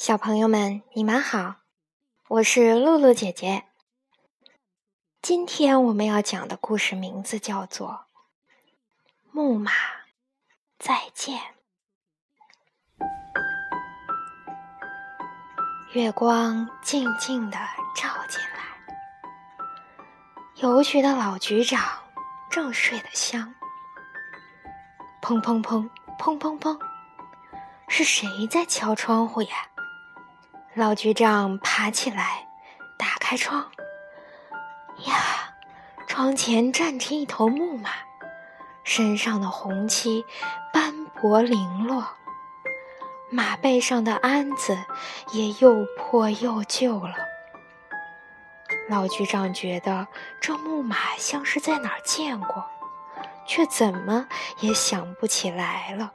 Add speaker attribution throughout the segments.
Speaker 1: 小朋友们，你们好，我是露露姐姐。今天我们要讲的故事名字叫做《木马再见》。月光静静的照进来，邮局的老局长正睡得香。砰砰砰砰砰砰，是谁在敲窗户呀？老局长爬起来，打开窗。呀，窗前站着一头木马，身上的红漆斑驳零落，马背上的鞍子也又破又旧了。老局长觉得这木马像是在哪儿见过，却怎么也想不起来了。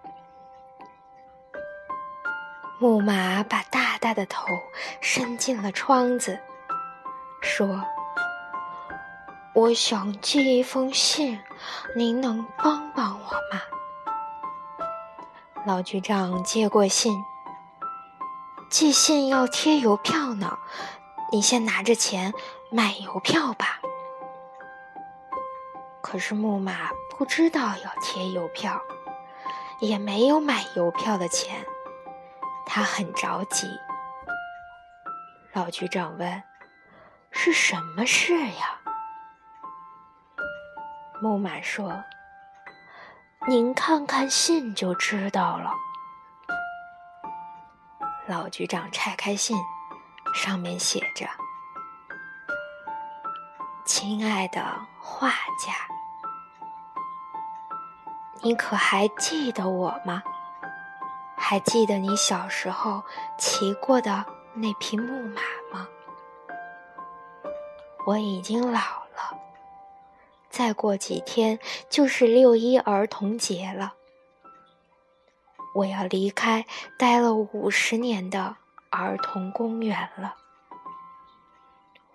Speaker 1: 木马把大大的头伸进了窗子，说：“我想寄一封信，您能帮帮我吗？”老局长接过信，寄信要贴邮票呢，你先拿着钱买邮票吧。可是木马不知道要贴邮票，也没有买邮票的钱。他很着急。老局长问：“是什么事呀？”木马说：“您看看信就知道了。”老局长拆开信，上面写着：“亲爱的画家，你可还记得我吗？”还记得你小时候骑过的那匹木马吗？我已经老了，再过几天就是六一儿童节了。我要离开待了五十年的儿童公园了。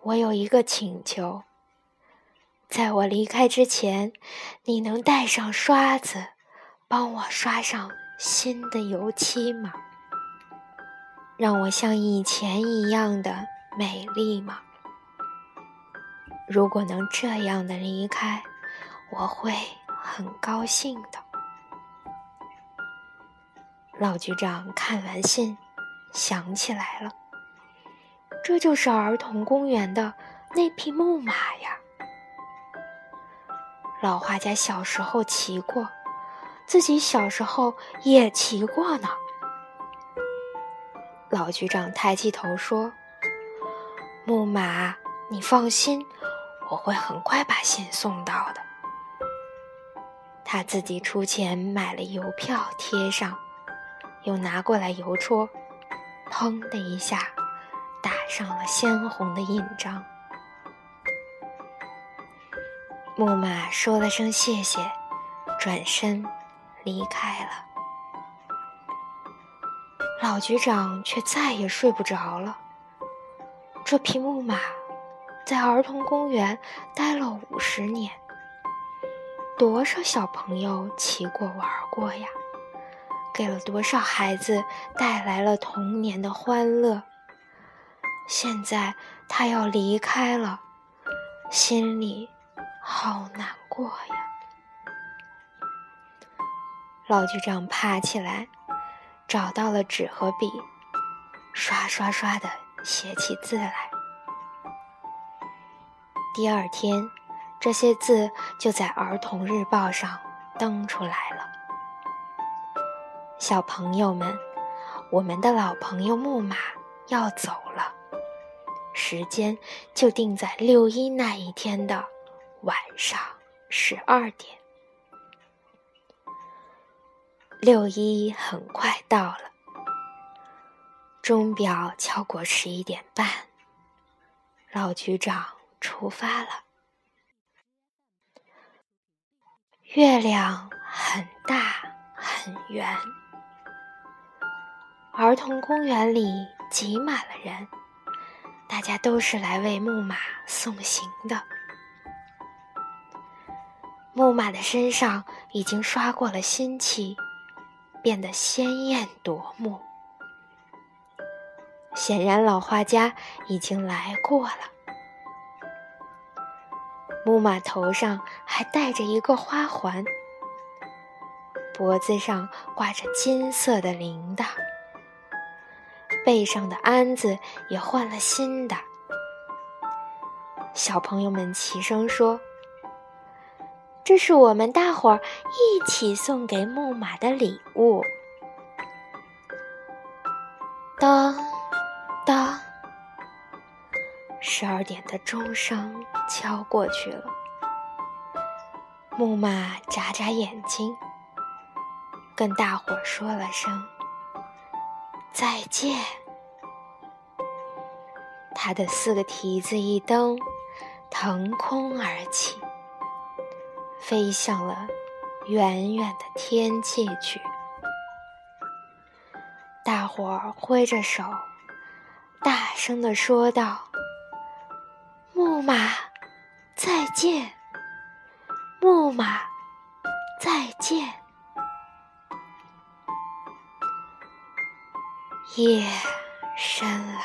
Speaker 1: 我有一个请求，在我离开之前，你能带上刷子，帮我刷上。新的油漆吗？让我像以前一样的美丽吗？如果能这样的离开，我会很高兴的。老局长看完信，想起来了，这就是儿童公园的那匹木马呀。老画家小时候骑过。自己小时候也骑过呢。老局长抬起头说：“木马，你放心，我会很快把信送到的。”他自己出钱买了邮票贴上，又拿过来邮戳，砰的一下打上了鲜红的印章。木马说了声谢谢，转身。离开了，老局长却再也睡不着了。这匹木马在儿童公园待了五十年，多少小朋友骑过玩过呀？给了多少孩子带来了童年的欢乐？现在他要离开了，心里好难过呀。老局长爬起来，找到了纸和笔，刷刷刷的写起字来。第二天，这些字就在《儿童日报》上登出来了。小朋友们，我们的老朋友木马要走了，时间就定在六一那一天的晚上十二点。六一很快到了，钟表敲过十一点半，老局长出发了。月亮很大很圆，儿童公园里挤满了人，大家都是来为木马送行的。木马的身上已经刷过了新漆。变得鲜艳夺目。显然老画家已经来过了。木马头上还戴着一个花环，脖子上挂着金色的铃铛，背上的鞍子也换了新的。小朋友们齐声说：“这是我们大伙儿一起送给木马的礼物。”当当，十二点的钟声敲过去了。木马眨眨眼睛，跟大伙儿说了声再见。他的四个蹄子一蹬。腾空而起，飞向了远远的天际去。大伙儿挥着手，大声地说道：“木马，再见！木马，再见！”夜深了，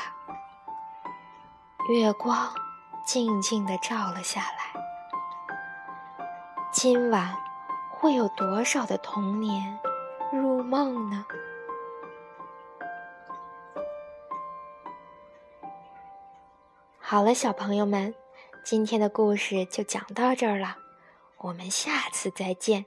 Speaker 1: 月光。静静地照了下来。今晚会有多少的童年入梦呢？好了，小朋友们，今天的故事就讲到这儿了，我们下次再见。